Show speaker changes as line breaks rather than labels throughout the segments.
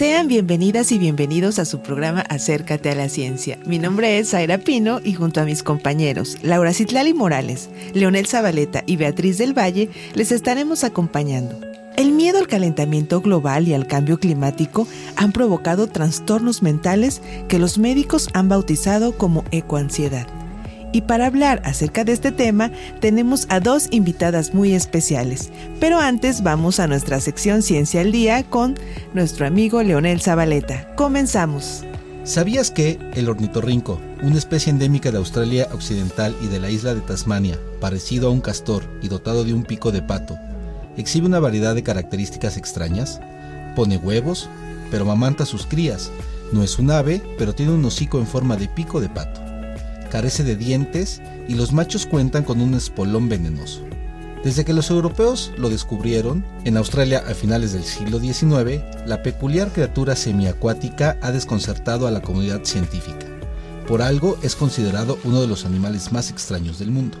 Sean bienvenidas y bienvenidos a su programa Acércate a la Ciencia. Mi nombre es Zaira Pino y junto a mis compañeros Laura Citlali Morales, Leonel Zabaleta y Beatriz del Valle les estaremos acompañando. El miedo al calentamiento global y al cambio climático han provocado trastornos mentales que los médicos han bautizado como ecoansiedad. Y para hablar acerca de este tema tenemos a dos invitadas muy especiales. Pero antes vamos a nuestra sección Ciencia al Día con nuestro amigo Leonel Zabaleta. Comenzamos.
¿Sabías que el ornitorrinco, una especie endémica de Australia Occidental y de la isla de Tasmania, parecido a un castor y dotado de un pico de pato, exhibe una variedad de características extrañas? Pone huevos, pero mamanta sus crías. No es un ave, pero tiene un hocico en forma de pico de pato carece de dientes y los machos cuentan con un espolón venenoso. Desde que los europeos lo descubrieron, en Australia a finales del siglo XIX, la peculiar criatura semiacuática ha desconcertado a la comunidad científica. Por algo es considerado uno de los animales más extraños del mundo.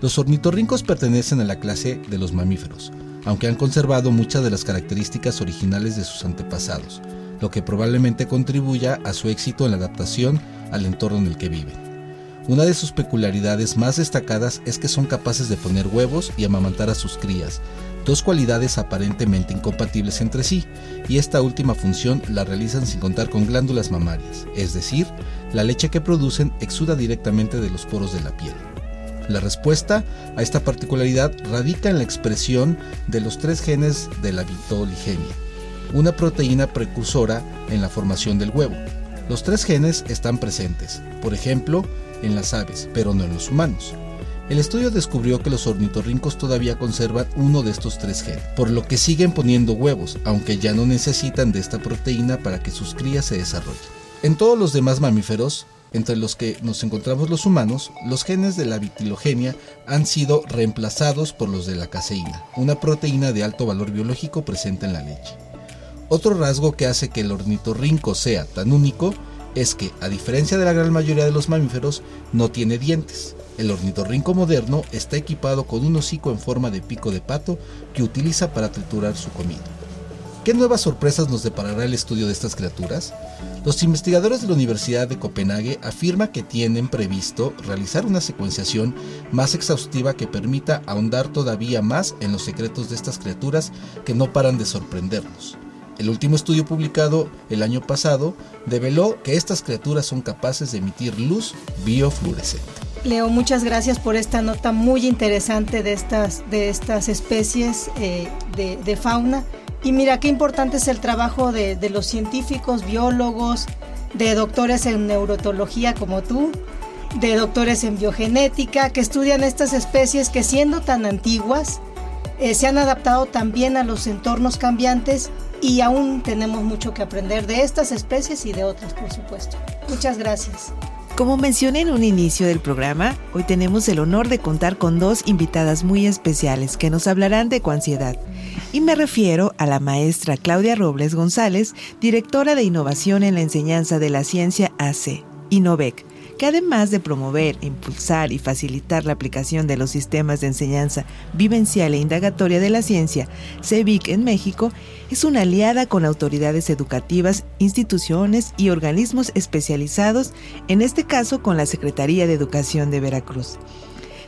Los ornitorrincos pertenecen a la clase de los mamíferos, aunque han conservado muchas de las características originales de sus antepasados, lo que probablemente contribuya a su éxito en la adaptación al entorno en el que viven. Una de sus peculiaridades más destacadas es que son capaces de poner huevos y amamantar a sus crías, dos cualidades aparentemente incompatibles entre sí, y esta última función la realizan sin contar con glándulas mamarias, es decir, la leche que producen exuda directamente de los poros de la piel. La respuesta a esta particularidad radica en la expresión de los tres genes de la vitoligenia, una proteína precursora en la formación del huevo. Los tres genes están presentes, por ejemplo, en las aves, pero no en los humanos. El estudio descubrió que los ornitorrincos todavía conservan uno de estos tres genes, por lo que siguen poniendo huevos, aunque ya no necesitan de esta proteína para que sus crías se desarrollen. En todos los demás mamíferos, entre los que nos encontramos los humanos, los genes de la vitilogenia han sido reemplazados por los de la caseína, una proteína de alto valor biológico presente en la leche. Otro rasgo que hace que el ornitorrinco sea tan único es que, a diferencia de la gran mayoría de los mamíferos, no tiene dientes. El ornitorrinco moderno está equipado con un hocico en forma de pico de pato que utiliza para triturar su comida. ¿Qué nuevas sorpresas nos deparará el estudio de estas criaturas? Los investigadores de la Universidad de Copenhague afirman que tienen previsto realizar una secuenciación más exhaustiva que permita ahondar todavía más en los secretos de estas criaturas que no paran de sorprendernos. El último estudio publicado el año pasado develó que estas criaturas son capaces de emitir luz biofluorescente.
Leo, muchas gracias por esta nota muy interesante de estas, de estas especies eh, de, fauna. Y mira qué importante es el trabajo de, los científicos, biólogos, de doctores en neurotología como tú, de doctores en biogenética, que estudian estas especies que siendo tan antiguas, eh, se han adaptado también a los entornos cambiantes y aún tenemos mucho que aprender de estas especies y de otras, por supuesto. Muchas gracias.
Como mencioné en un inicio del programa, hoy tenemos el honor de contar con dos invitadas muy especiales que nos hablarán de coansiedad. Y me refiero a la maestra Claudia Robles González, directora de Innovación en la Enseñanza de la Ciencia AC, INOVEC, que además de promover, impulsar y facilitar la aplicación de los sistemas de enseñanza vivencial e indagatoria de la ciencia, CEVIC en México, es una aliada con autoridades educativas, instituciones y organismos especializados, en este caso con la Secretaría de Educación de Veracruz.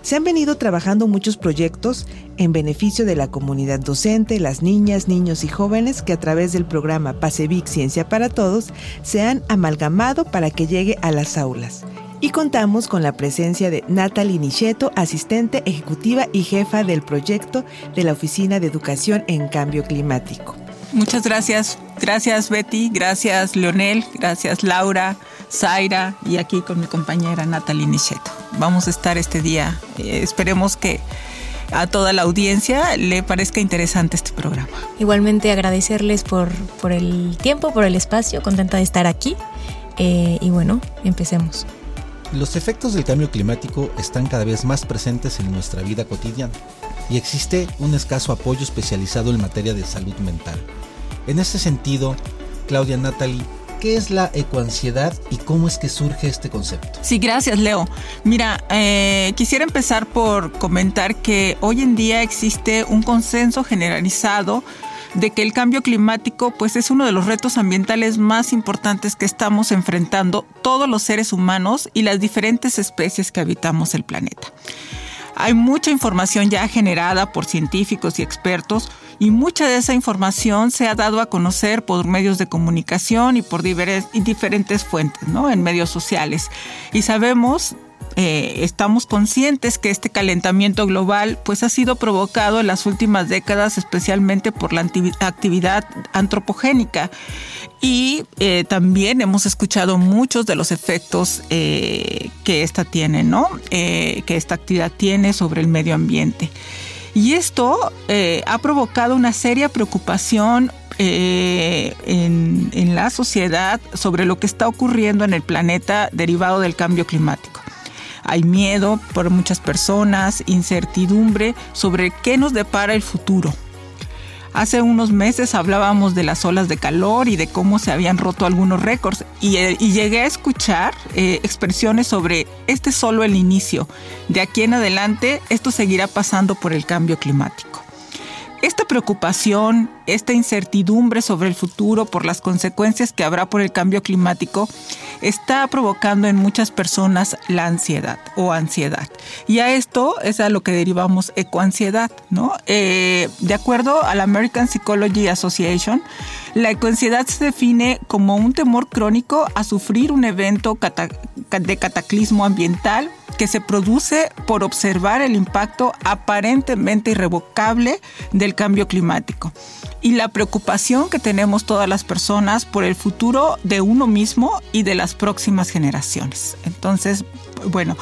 Se han venido trabajando muchos proyectos en beneficio de la comunidad docente, las niñas, niños y jóvenes que a través del programa PASEVIC Ciencia para Todos se han amalgamado para que llegue a las aulas. Y contamos con la presencia de Natalie Nicheto, asistente ejecutiva y jefa del proyecto de la Oficina de Educación en Cambio Climático.
Muchas gracias. Gracias Betty, gracias Leonel, gracias Laura, Zaira y aquí con mi compañera Natalie Nicheto. Vamos a estar este día. Eh, esperemos que a toda la audiencia le parezca interesante este programa.
Igualmente agradecerles por, por el tiempo, por el espacio, contenta de estar aquí. Eh, y bueno, empecemos.
Los efectos del cambio climático están cada vez más presentes en nuestra vida cotidiana y existe un escaso apoyo especializado en materia de salud mental. En este sentido, Claudia Natalie, ¿qué es la ecoansiedad y cómo es que surge este concepto?
Sí, gracias Leo. Mira, eh, quisiera empezar por comentar que hoy en día existe un consenso generalizado de que el cambio climático pues es uno de los retos ambientales más importantes que estamos enfrentando todos los seres humanos y las diferentes especies que habitamos el planeta. Hay mucha información ya generada por científicos y expertos y mucha de esa información se ha dado a conocer por medios de comunicación y por diferentes fuentes, ¿no? En medios sociales. Y sabemos eh, estamos conscientes que este calentamiento global pues ha sido provocado en las últimas décadas especialmente por la actividad antropogénica y eh, también hemos escuchado muchos de los efectos eh, que esta tiene, ¿no? que esta actividad tiene sobre el medio ambiente. Y esto ha provocado una seria preocupación en, en, la sociedad sobre lo que está ocurriendo en el planeta derivado del cambio climático. Hay miedo por muchas personas, incertidumbre sobre qué nos depara el futuro. Hace unos meses hablábamos de las olas de calor y de cómo se habían roto algunos récords y, eh, llegué a escuchar eh, expresiones sobre este solo el inicio. De aquí en adelante esto seguirá pasando por el cambio climático. Esta preocupación, esta incertidumbre sobre el futuro por las consecuencias que habrá por el cambio climático está provocando en muchas personas la ansiedad o ansiedad. Y a esto es a lo que derivamos ecoansiedad, ¿no? Eh, de acuerdo a la American Psychology Association, la ecoansiedad se define como un temor crónico a sufrir un evento de cataclismo ambiental que se produce por observar el impacto aparentemente irrevocable del cambio climático y la preocupación que tenemos todas las personas por el futuro de uno mismo y de las próximas generaciones. Entonces, bueno,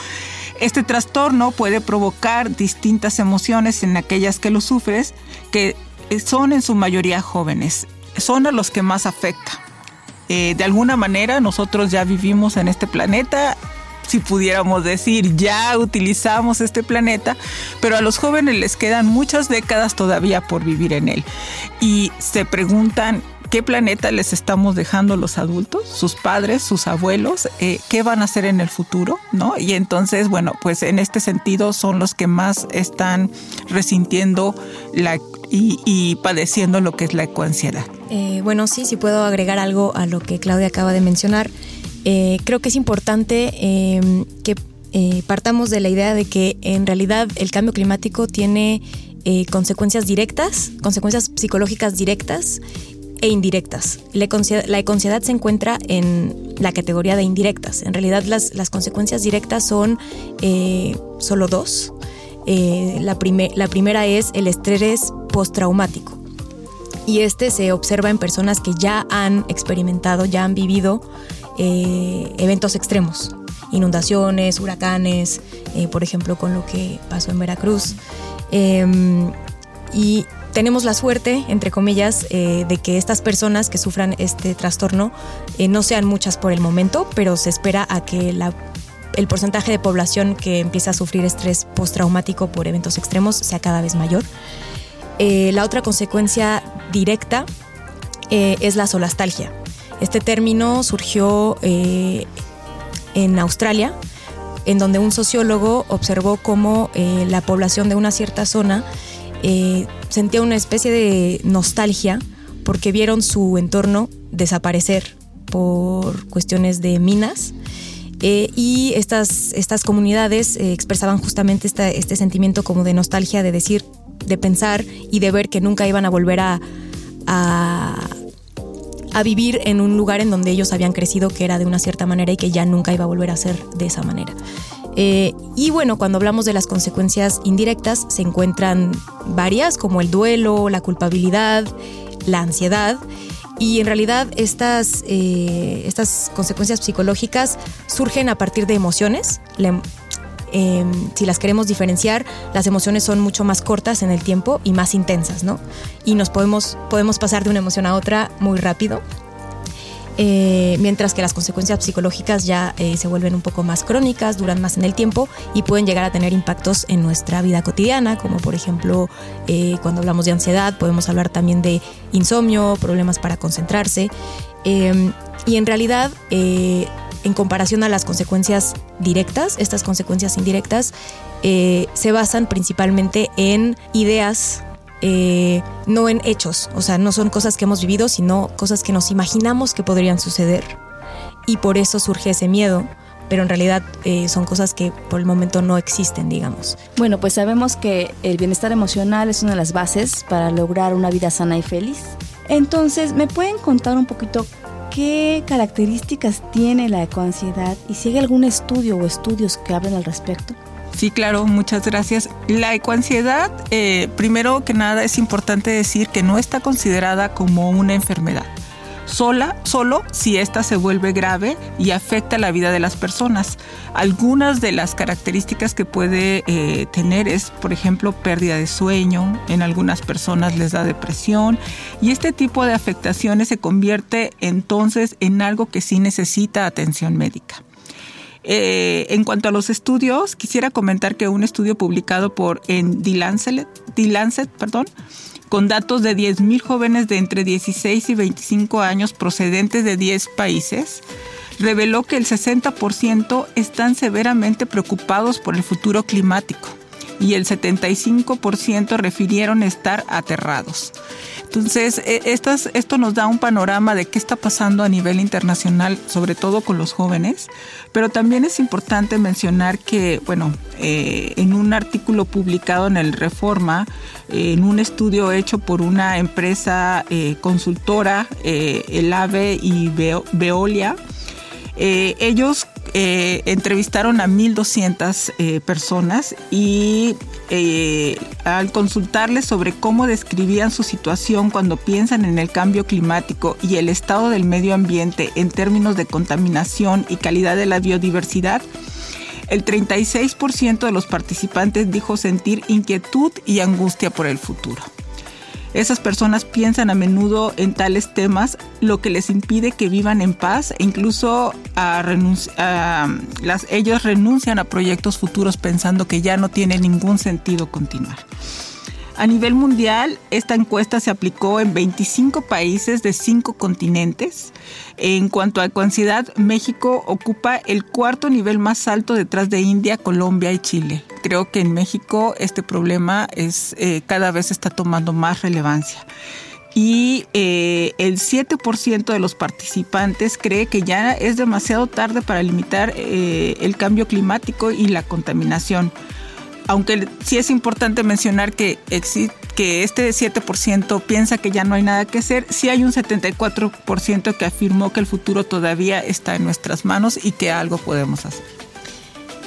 este trastorno puede provocar distintas emociones en aquellas que lo sufres, que son en su mayoría jóvenes, son a los que más afecta. Eh, de alguna manera nosotros ya vivimos en este planeta si pudiéramos decir, ya utilizamos este planeta, pero a los jóvenes les quedan muchas décadas todavía por vivir en él. Y se preguntan, ¿qué planeta les estamos dejando los adultos, sus padres, sus abuelos? Eh, ¿Qué van a hacer en el futuro? ¿No? Y entonces, bueno, pues en este sentido son los que más están resintiendo la, y, padeciendo lo que es la ecoansiedad.
Eh, bueno, sí, sí puedo agregar algo a lo que Claudia acaba de mencionar. Eh, creo que es importante em, que eh, partamos de la idea de que en realidad el cambio climático tiene eh, consecuencias directas, consecuencias psicológicas directas e indirectas. La econciedad se encuentra en la categoría de indirectas. En realidad las, las consecuencias directas son solo dos. la, la primera es el estrés postraumático. Y este se observa en personas que ya han experimentado, ya han vivido eh, eventos extremos, inundaciones, huracanes, eh, por ejemplo, con lo que pasó en Veracruz. Em, y tenemos la suerte, entre comillas, eh, de que estas personas que sufran este trastorno no sean muchas por el momento, pero se espera a que el porcentaje de población que empieza a sufrir estrés postraumático por eventos extremos sea cada vez mayor. la otra consecuencia directa es la solastalgia. Este término surgió eh, en Australia, en donde un sociólogo observó cómo eh, la población de una cierta zona eh, sentía una especie de nostalgia porque vieron su entorno desaparecer por cuestiones de minas. y estas, estas comunidades expresaban justamente este sentimiento como de nostalgia, de decir, de pensar y de ver que nunca iban a volver a, a vivir en un lugar en donde ellos habían crecido que era de una cierta manera y que ya nunca iba a volver a ser de esa manera. Eh, y bueno, cuando hablamos de las consecuencias indirectas, se encuentran varias, como el duelo, la culpabilidad, la ansiedad. Y en realidad estas, eh, estas consecuencias psicológicas surgen a partir de emociones. Em, si las queremos diferenciar, las emociones son mucho más cortas en el tiempo y más intensas, ¿no? Y nos podemos, podemos pasar de una emoción a otra muy rápido. eh, mientras que las consecuencias psicológicas ya eh, se vuelven un poco más crónicas, duran más en el tiempo y pueden llegar a tener impactos en nuestra vida cotidiana, como por ejemplo cuando hablamos de ansiedad, podemos hablar también de insomnio, problemas para concentrarse. Y en realidad, en comparación a las consecuencias directas, estas consecuencias indirectas se basan principalmente en ideas eh, no en hechos, o sea, no son cosas que hemos vivido, sino cosas que nos imaginamos que podrían suceder. Y por eso surge ese miedo, pero en realidad eh, son cosas que por el momento no existen, digamos.
Bueno, pues sabemos que el bienestar emocional es una de las bases para lograr una vida sana y feliz. Entonces, ¿me pueden contar un poquito qué características tiene la ecoansiedad y si hay algún estudio o estudios que hablen al respecto?
Sí, claro, muchas gracias. La ecoansiedad, eh, primero que nada, es importante decir que no está considerada como una enfermedad. Sola, solo si esta se vuelve grave y afecta la vida de las personas. Algunas de las características que puede eh, tener es, por ejemplo, pérdida de sueño, en algunas personas les da depresión y este tipo de afectaciones se convierte entonces en algo que sí necesita atención médica. Eh, en cuanto a los estudios, quisiera comentar que un estudio publicado por en The Lancet, perdón, con datos de 10.000 jóvenes de entre 16 y 25 años procedentes de 10 países, reveló que el 60% están severamente preocupados por el futuro climático y el 75% refirieron estar aterrados. Entonces, e, esto nos da un panorama de qué está pasando a nivel internacional, sobre todo con los jóvenes, pero también es importante mencionar que, bueno, eh, en un artículo publicado en el Reforma, en un estudio hecho por una empresa eh, consultora, eh, el AVE y Veolia, ellos eh, entrevistaron a 1.200 eh, personas y eh, al consultarles sobre cómo describían su situación cuando piensan en el cambio climático y el estado del medio ambiente en términos de contaminación y calidad de la biodiversidad, el 36% de los participantes dijo sentir inquietud y angustia por el futuro. Esas personas piensan a menudo en tales temas, lo que les impide que vivan en paz e incluso ellos renuncian a proyectos futuros pensando que ya no tiene ningún sentido continuar. A nivel mundial, esta encuesta se aplicó en 25 países de 5 continentes. En cuanto a ecoansiedad, México ocupa el cuarto nivel más alto detrás de India, Colombia y Chile. Creo que en México este problema es, eh, cada vez está tomando más relevancia y eh, el 7% de los participantes cree que ya es demasiado tarde para limitar eh, el cambio climático y la contaminación aunque sí es importante mencionar que, que este 7% piensa que ya no hay nada que hacer, sí hay un 74% que afirmó que el futuro todavía está en nuestras manos y que algo podemos hacer.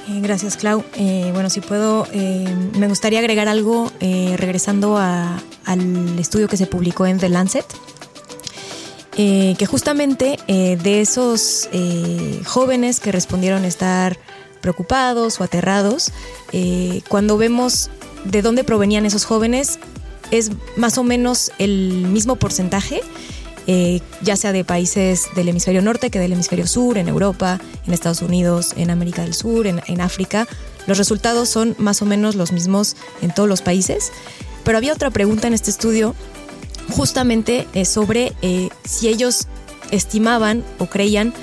Eh, gracias, Clau. Eh, bueno, si puedo, eh, me gustaría agregar algo regresando al estudio que se publicó en The Lancet. que justamente de esos jóvenes que respondieron estar preocupados o aterrados, eh, cuando vemos de dónde provenían esos jóvenes, es más o menos el mismo porcentaje, eh, ya sea de países del hemisferio norte que del hemisferio sur, en Europa, en Estados Unidos, en América del Sur, en, África. Los resultados son más o menos los mismos en todos los países. Pero había otra pregunta en este estudio justamente eh, sobre si ellos estimaban o creían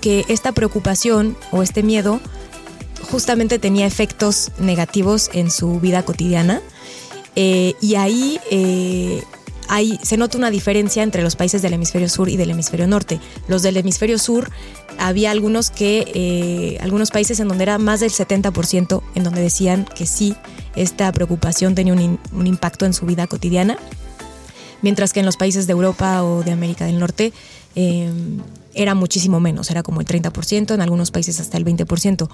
que esta preocupación o este miedo justamente tenía efectos negativos en su vida cotidiana. Eh, y ahí, eh, se nota una diferencia entre los países del hemisferio sur y del hemisferio norte. Los del hemisferio sur, había algunos que, eh, algunos países en donde era más del 70%, en donde decían que sí, esta preocupación tenía un, un impacto en su vida cotidiana. Mientras que en los países de Europa o de América del Norte era muchísimo menos, era como el 30%, en algunos países hasta el 20%.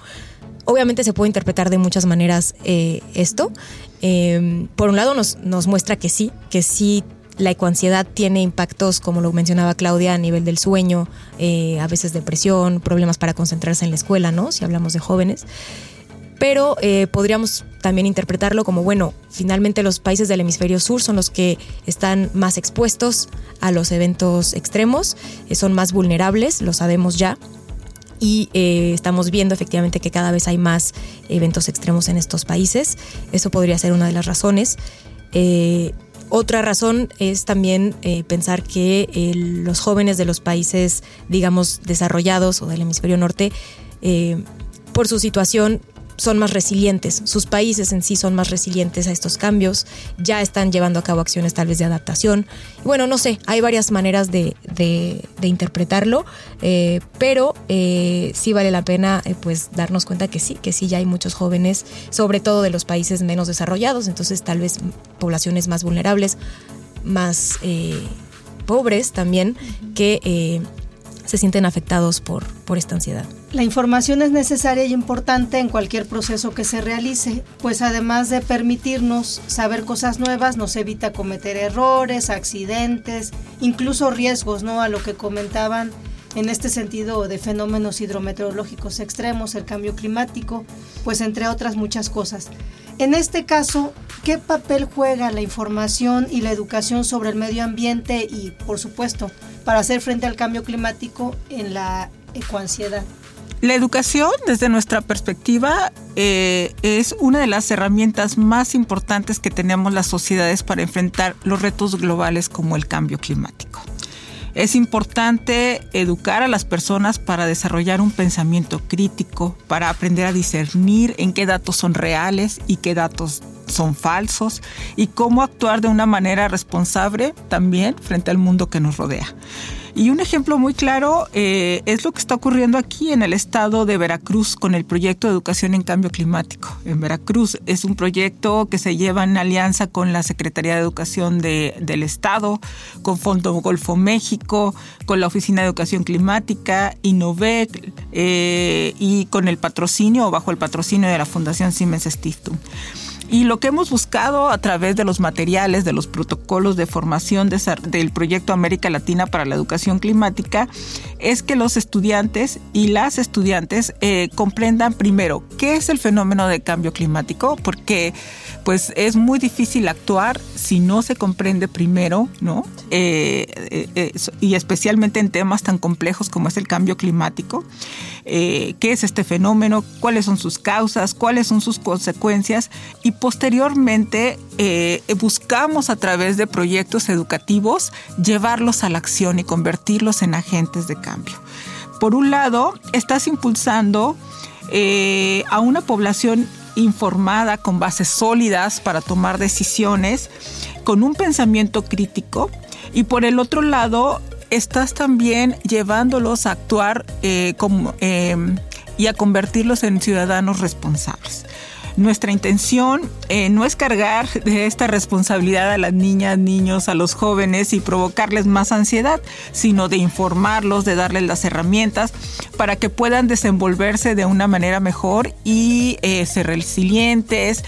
Obviamente se puede interpretar de muchas maneras eh, esto. Em, por un lado nos, nos muestra que sí, que sí la ecoansiedad tiene impactos, como lo mencionaba Claudia, a nivel del sueño, eh, a veces depresión, problemas para concentrarse en la escuela, ¿no? Si hablamos de jóvenes. Pero eh, podríamos también interpretarlo como, bueno, finalmente los países del hemisferio sur son los que están más expuestos a los eventos extremos, eh, son más vulnerables, lo sabemos ya, y eh, estamos viendo efectivamente que cada vez hay más eventos extremos en estos países. Eso podría ser una de las razones. otra razón es también pensar que los jóvenes de los países, digamos, desarrollados o del hemisferio norte, por su situación son más resilientes, sus países en sí son más resilientes a estos cambios, ya están llevando a cabo acciones tal vez de adaptación. Bueno, no sé, hay varias maneras de, interpretarlo, eh, pero eh, sí vale la pena eh, pues darnos cuenta que sí, que sí ya hay muchos jóvenes, sobre todo de los países menos desarrollados, entonces tal vez poblaciones más vulnerables, más pobres también, que se sienten afectados por, por esta ansiedad.
La información es necesaria y importante en cualquier proceso que se realice, pues además de permitirnos saber cosas nuevas, nos evita cometer errores, accidentes, incluso riesgos, ¿no? A lo que comentaban en este sentido de fenómenos hidrometeorológicos extremos, el cambio climático, pues entre otras muchas cosas. En este caso, ¿qué papel juega la información y la educación sobre el medio ambiente y, por supuesto, para hacer frente al cambio climático en la ecoansiedad?
La educación, desde nuestra perspectiva, eh, es una de las herramientas más importantes que tenemos las sociedades para enfrentar los retos globales como el cambio climático. Es importante educar a las personas para desarrollar un pensamiento crítico, para aprender a discernir en qué datos son reales y qué datos son falsos y cómo actuar de una manera responsable también frente al mundo que nos rodea. Y un ejemplo muy claro eh, es lo que está ocurriendo aquí en el estado de Veracruz con el proyecto de educación en cambio climático. En Veracruz es un proyecto que se lleva en alianza con la Secretaría de Educación del Estado, con Fondo Golfo México, con la Oficina de Educación Climática, Innovec eh, y con el patrocinio o bajo el patrocinio de la Fundación Siemens Stiftung. Y lo que hemos buscado a través de los materiales, de los protocolos de formación del proyecto América Latina para la Educación Climática, es que los estudiantes y las estudiantes eh, comprendan primero qué es el fenómeno de cambio climático, porque pues es muy difícil actuar si no se comprende primero, ¿no? Eh, eh, y especialmente en temas tan complejos como es el cambio climático. Qué es este fenómeno, cuáles son sus causas, cuáles son sus consecuencias y posteriormente eh, buscamos a través de proyectos educativos llevarlos a la acción y convertirlos en agentes de cambio. Por un lado, estás impulsando eh, a una población informada con bases sólidas para tomar decisiones, con un pensamiento crítico y por el otro lado, estás también llevándolos a actuar eh, y a convertirlos en ciudadanos responsables. Nuestra intención eh, no es cargar de esta responsabilidad a las niñas, niños, a los jóvenes y provocarles más ansiedad, sino de informarlos, de darles las herramientas para que puedan desenvolverse de una manera mejor y eh, ser resilientes,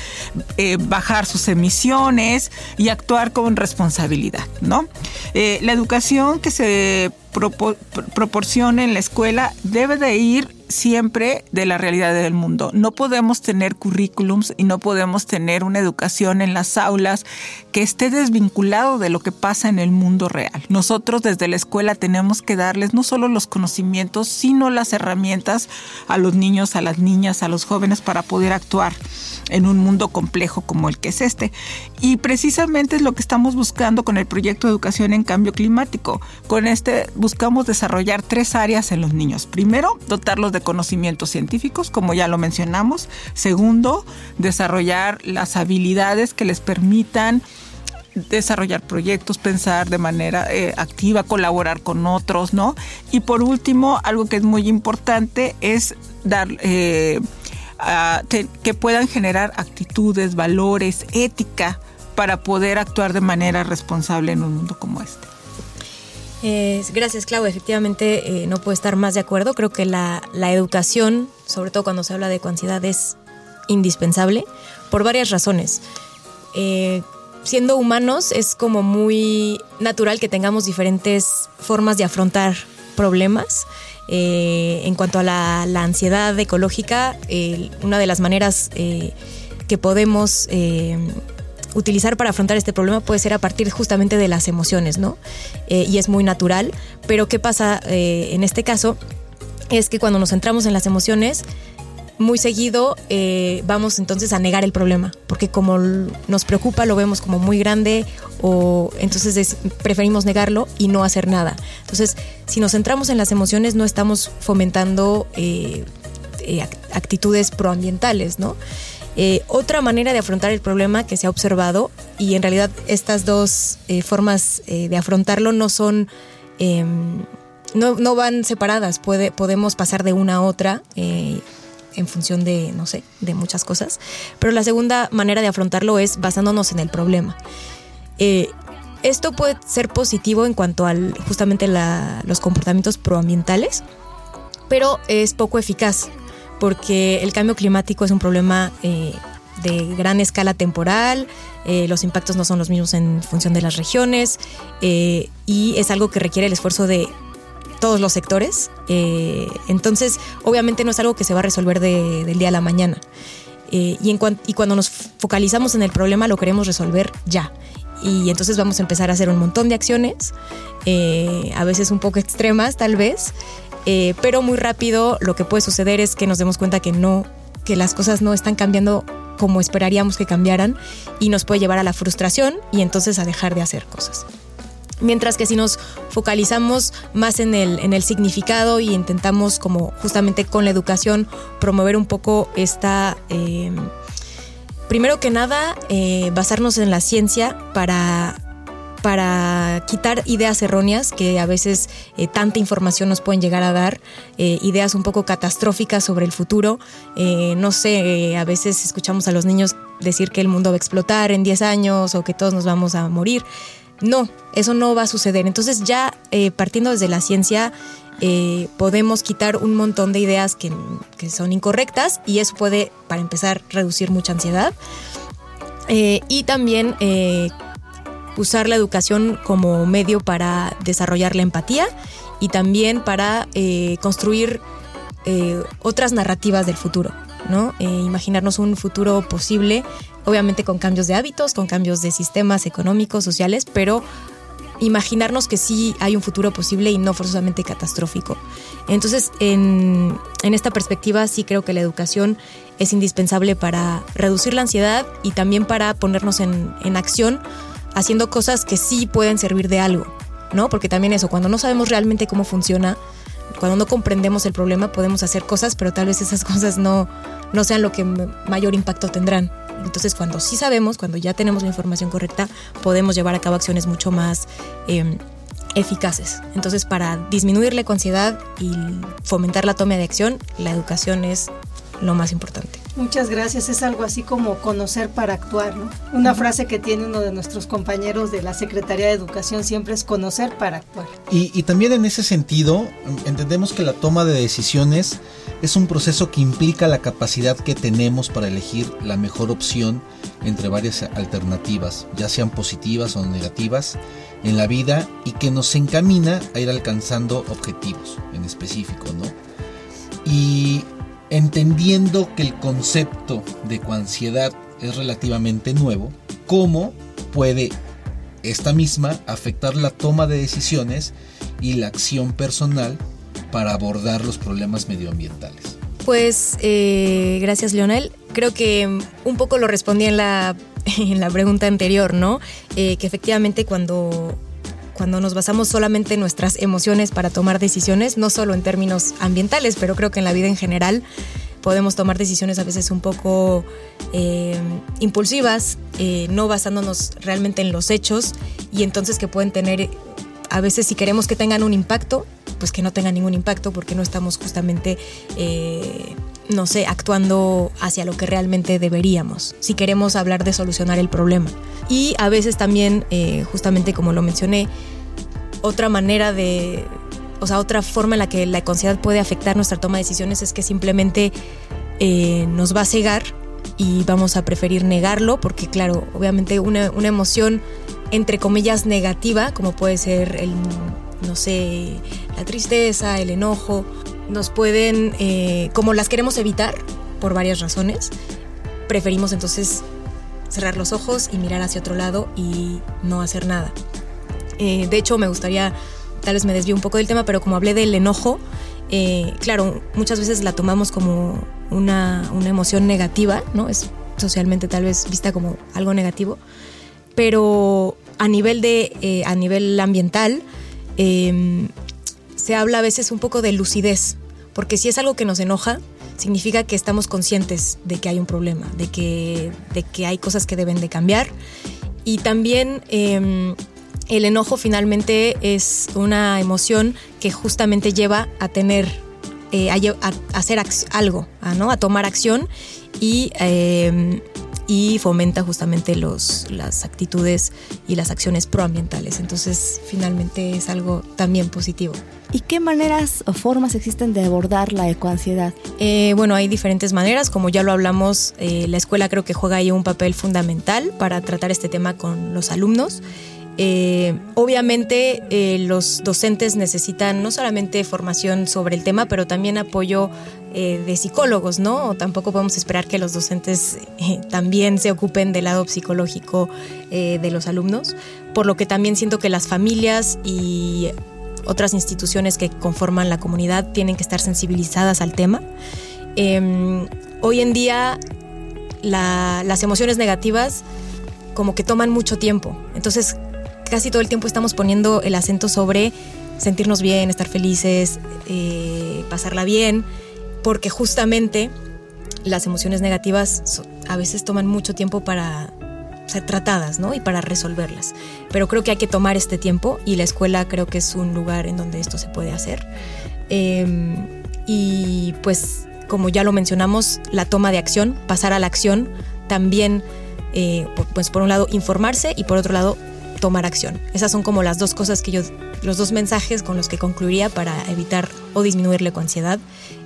eh, bajar sus emisiones y actuar con responsabilidad, ¿no? la educación que se proporciona en la escuela debe de ir siempre de la realidad del mundo. No podemos tener currículums y no podemos tener una educación en las aulas que esté desvinculado de lo que pasa en el mundo real. Nosotros desde la escuela tenemos que darles no solo los conocimientos, sino las herramientas a los niños, a las niñas, a los jóvenes para poder actuar en un mundo complejo como el que es este. Y precisamente es lo que estamos buscando con el proyecto educación en cambio climático. Con este buscamos desarrollar tres áreas en los niños. Primero, dotarlos de conocimientos científicos, como ya lo mencionamos. Segundo, desarrollar las habilidades que les permitan desarrollar proyectos, pensar de manera eh, activa, colaborar con otros, ¿no? Y por último, algo que es muy importante es dar eh, que puedan generar actitudes, valores, ética para poder actuar de manera responsable en un mundo como este
gracias, Clau. Efectivamente, eh, no puedo estar más de acuerdo. Creo que la, educación, sobre todo cuando se habla de ecoansiedad, es indispensable por varias razones. Eh, siendo humanos, es como muy natural que tengamos diferentes formas de afrontar problemas Eh, en cuanto a la, ansiedad ecológica, una de las maneras eh, que podemos eh, utilizar para afrontar este problema puede ser a partir justamente de las emociones, ¿no? y es muy natural, pero ¿qué pasa en este caso? Es que cuando nos centramos en las emociones, muy seguido eh, vamos entonces a negar el problema, porque como nos preocupa lo vemos como muy grande o entonces preferimos negarlo y no hacer nada. Entonces, si nos centramos en las emociones no estamos fomentando eh, eh, actitudes proambientales, ¿no? Otra manera de afrontar el problema que se ha observado, y en realidad estas dos formas de afrontarlo no son... Em, no, no, van separadas, Puede, podemos pasar de una a otra en función de, no sé, de muchas cosas. Pero la segunda manera de afrontarlo es basándonos en el problema. Eh, esto puede ser positivo en cuanto a justamente los comportamientos proambientales, pero es poco eficaz porque el cambio climático es un problema eh, de gran escala temporal, eh, los impactos no son los mismos en función de las regiones y es algo que requiere el esfuerzo de todos los sectores. Eh, entonces, obviamente no es algo que se va a resolver del día a la mañana. Eh, y, cuando nos focalizamos en el problema lo queremos resolver ya. Y entonces vamos a empezar a hacer un montón de acciones, eh, a veces un poco extremas tal vez, pero muy rápido lo que puede suceder es que nos demos cuenta que no, que las cosas no están cambiando como esperaríamos que cambiaran y nos puede llevar a la frustración y entonces a dejar de hacer cosas. Mientras que si nos focalizamos más en el, en el significado y intentamos como justamente con la educación promover un poco esta... Em, primero que nada, eh, basarnos en la ciencia para para quitar ideas erróneas que a veces eh, tanta información nos pueden llegar a dar, eh, ideas un poco catastróficas sobre el futuro. no sé, a veces escuchamos a los niños decir que el mundo va a explotar en 10 años o que todos nos vamos a morir. No, eso no va a suceder. Entonces ya eh, partiendo desde la ciencia eh, podemos quitar un montón de ideas que, son incorrectas y eso puede, para empezar, reducir mucha ansiedad. Eh, y también usar la educación como medio para desarrollar la empatía y también para construir otras narrativas del futuro. ¿no? imaginarnos un futuro posible obviamente con cambios de hábitos, con cambios de sistemas económicos, sociales, pero imaginarnos que sí hay un futuro posible y no forzosamente catastrófico. Entonces, en, esta perspectiva sí creo que la educación es indispensable para reducir la ansiedad y también para ponernos en acción haciendo cosas que sí pueden servir de algo, ¿no? Porque también eso, cuando no sabemos realmente cómo funciona, cuando no comprendemos el problema, podemos hacer cosas, pero tal vez esas cosas no, no sean lo que mayor impacto tendrán. Entonces, cuando sí sabemos, cuando ya tenemos la información correcta, podemos llevar a cabo acciones mucho más em, eficaces. Entonces, para disminuir la ansiedad y fomentar la toma de acción, la educación es lo más importante.
Muchas gracias. Es algo así como conocer para actuar, ¿no? Una frase que tiene uno de nuestros compañeros de la Secretaría de Educación siempre es conocer para actuar.
Y, y también en ese sentido, entendemos que la toma de decisiones es un proceso que implica la capacidad que tenemos para elegir la mejor opción entre varias alternativas, ya sean positivas o negativas, en la vida y que nos encamina a ir alcanzando objetivos en específico, ¿no? Y entendiendo que el concepto de coansiedad es relativamente nuevo, ¿cómo puede esta misma afectar la toma de decisiones y la acción personal para abordar los problemas medioambientales?
Pues eh, gracias Leonel. Creo que un poco lo respondí en la, en la pregunta anterior, ¿no? Eh, que efectivamente cuando, cuando nos basamos solamente en nuestras emociones para tomar decisiones, no solo en términos ambientales, pero creo que en la vida en general, podemos tomar decisiones a veces un poco eh, impulsivas, no basándonos realmente en los hechos y entonces que pueden tener, a veces si queremos que tengan un impacto, pues que no tenga ningún impacto porque no estamos justamente, eh, no sé, actuando hacia lo que realmente deberíamos, si queremos hablar de solucionar el problema. Y a veces también, eh, justamente como lo mencioné, otra manera de, o sea, otra forma en la que la ansiedad puede afectar nuestra toma de decisiones es que simplemente eh, nos va a cegar y vamos a preferir negarlo porque claro, obviamente una, una emoción entre comillas negativa, como puede ser el no sé, la tristeza, el enojo, nos pueden, eh, como las queremos evitar por varias razones, preferimos entonces cerrar los ojos y mirar hacia otro lado y no hacer nada. Eh, de hecho, me gustaría, tal vez me desvío un poco del tema, pero como hablé del enojo, eh, claro, muchas veces la tomamos como una, una, emoción negativa, ¿no? Es socialmente tal vez vista como algo negativo, pero a nivel, de, a nivel ambiental em, se habla a veces un poco de lucidez, porque si es algo que nos enoja, significa que estamos conscientes de que hay un problema, de que, de que hay cosas que deben de cambiar. Y también em, el enojo finalmente es una emoción que justamente lleva a tener, eh, a, hacer algo, a, ¿no? a tomar acción y, em, y fomenta justamente los, las actitudes y las acciones proambientales. Entonces, finalmente es algo también positivo.
¿Y qué maneras o formas existen de abordar la ecoansiedad?
Eh, bueno, hay diferentes maneras, como ya lo hablamos, eh, la escuela creo que juega ahí un papel fundamental para tratar este tema con los alumnos. Eh, obviamente eh, los docentes necesitan no solamente formación sobre el tema, pero también apoyo eh, de psicólogos, ¿no? Tampoco podemos esperar que los docentes también se ocupen del lado psicológico de los alumnos, por lo que también siento que las familias y otras instituciones que conforman la comunidad tienen que estar sensibilizadas al tema. Em, hoy en día las emociones negativas como que toman mucho tiempo, entonces casi todo el tiempo estamos poniendo el acento sobre sentirnos bien, estar felices, eh, pasarla bien, porque justamente las emociones negativas a veces toman mucho tiempo para ser tratadas, ¿no? Y para resolverlas. Pero creo que hay que tomar este tiempo y la escuela creo que es un lugar en donde esto se puede hacer. Em, y pues, como ya lo mencionamos, la toma de acción, pasar a la acción, también, eh, pues por un lado, informarse y por otro lado, tomar acción. Esas son como las dos cosas que yo, los dos mensajes con los que concluiría para evitar o disminuir la ansiedad.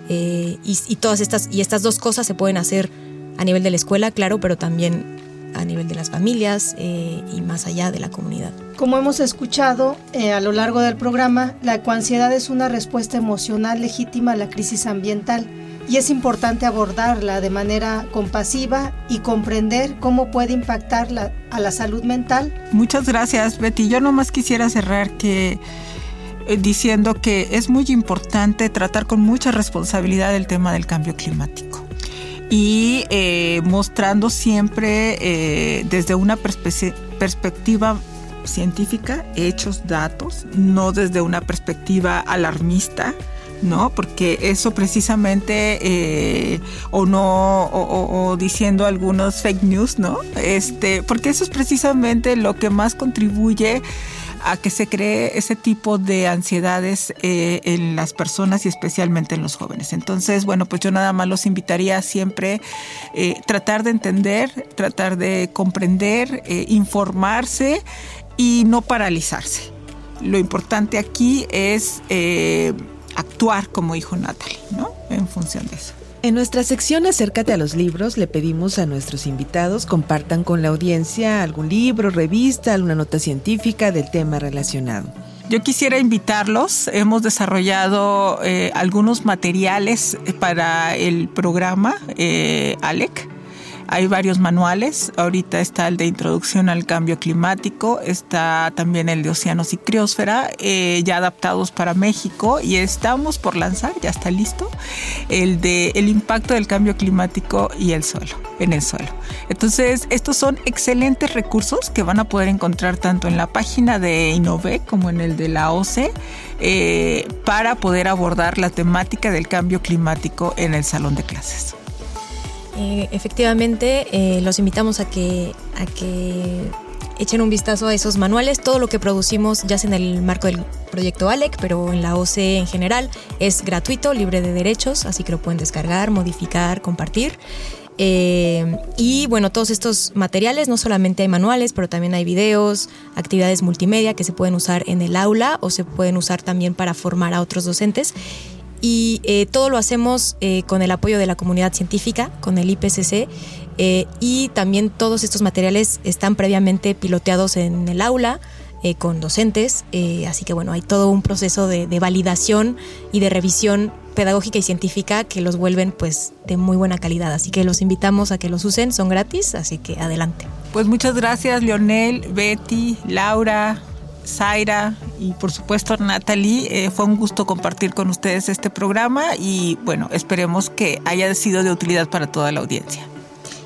Eh, y, todas estas, y estas dos cosas se pueden hacer a nivel de la escuela, claro, pero también a nivel de las familias eh, y más allá de la comunidad.
Como hemos escuchado eh, a lo largo del programa, la ecoansiedad es una respuesta emocional legítima a la crisis ambiental y es importante abordarla de manera compasiva y comprender cómo puede impactar a la salud mental.
Muchas gracias, Betty. Yo nomás quisiera cerrar que eh, diciendo que es muy importante tratar con mucha responsabilidad el tema del cambio climático y eh, mostrando siempre eh, desde una perspectiva científica, hechos, datos, no desde una perspectiva alarmista ¿no? Porque eso precisamente, eh, o no, o, diciendo algunos fake news, ¿no? Este, porque eso es precisamente lo que más contribuye a que se cree ese tipo de ansiedades eh, en las personas y especialmente en los jóvenes. Entonces, bueno, pues yo nada más los invitaría a siempre eh, tratar de entender, tratar de comprender, informarse y no paralizarse. Lo importante aquí es actuar como dijo Natalie, ¿no? En función de eso.
En nuestra sección Acércate a los libros le pedimos a nuestros invitados compartan con la audiencia algún libro, revista, alguna nota científica del tema relacionado.
Yo quisiera invitarlos, hemos desarrollado eh, algunos materiales para el programa eh, ALEC hay varios manuales, ahorita está el de Introducción al Cambio Climático, está también el de Océanos y Criosfera, eh, ya adaptados para México y estamos por lanzar, ya está listo, el de El impacto del cambio climático y el suelo, en el suelo. Entonces, estos son excelentes recursos que van a poder encontrar tanto en la página de Innove como en el de la OCE eh, para poder abordar la temática del cambio climático en el salón de clases.
Eh, efectivamente, eh, los invitamos a que, a que echen un vistazo a esos manuales. Todo lo que producimos, ya sea en el marco del proyecto ALEC, pero en la OCE en general, es gratuito, libre de derechos, así que lo pueden descargar, modificar, compartir. Eh, y bueno, todos estos materiales, no solamente hay manuales, pero también hay videos, actividades multimedia que se pueden usar en el aula o se pueden usar también para formar a otros docentes y eh, todo lo hacemos eh, con el apoyo de la comunidad científica, con el IPCC, eh, y también todos estos materiales están previamente piloteados en el aula con docentes, así que bueno, hay todo un proceso de, de, validación y de revisión pedagógica y científica que los vuelven pues de muy buena calidad, así que los invitamos a que los usen, son gratis, así que adelante.
Pues muchas gracias Leonel, Betty, Laura, Zaira y por supuesto Natalie. Eh, fue un gusto compartir con ustedes este programa y bueno, esperemos que haya sido de utilidad para toda la audiencia.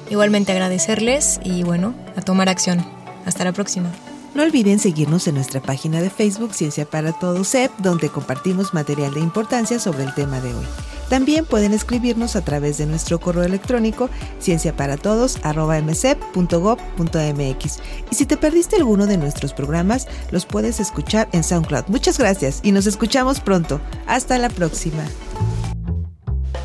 Igualmente agradecerles y bueno, a tomar acción. Hasta la próxima.
No olviden seguirnos en nuestra página de Facebook Ciencia para Todos CEP, donde compartimos material de importancia sobre el tema de hoy. También pueden escribirnos a través de nuestro correo electrónico cienciaparatodos.mcep.gov.mx. Y si te perdiste alguno de nuestros programas, los puedes escuchar en SoundCloud. Muchas gracias y nos escuchamos pronto. Hasta la próxima.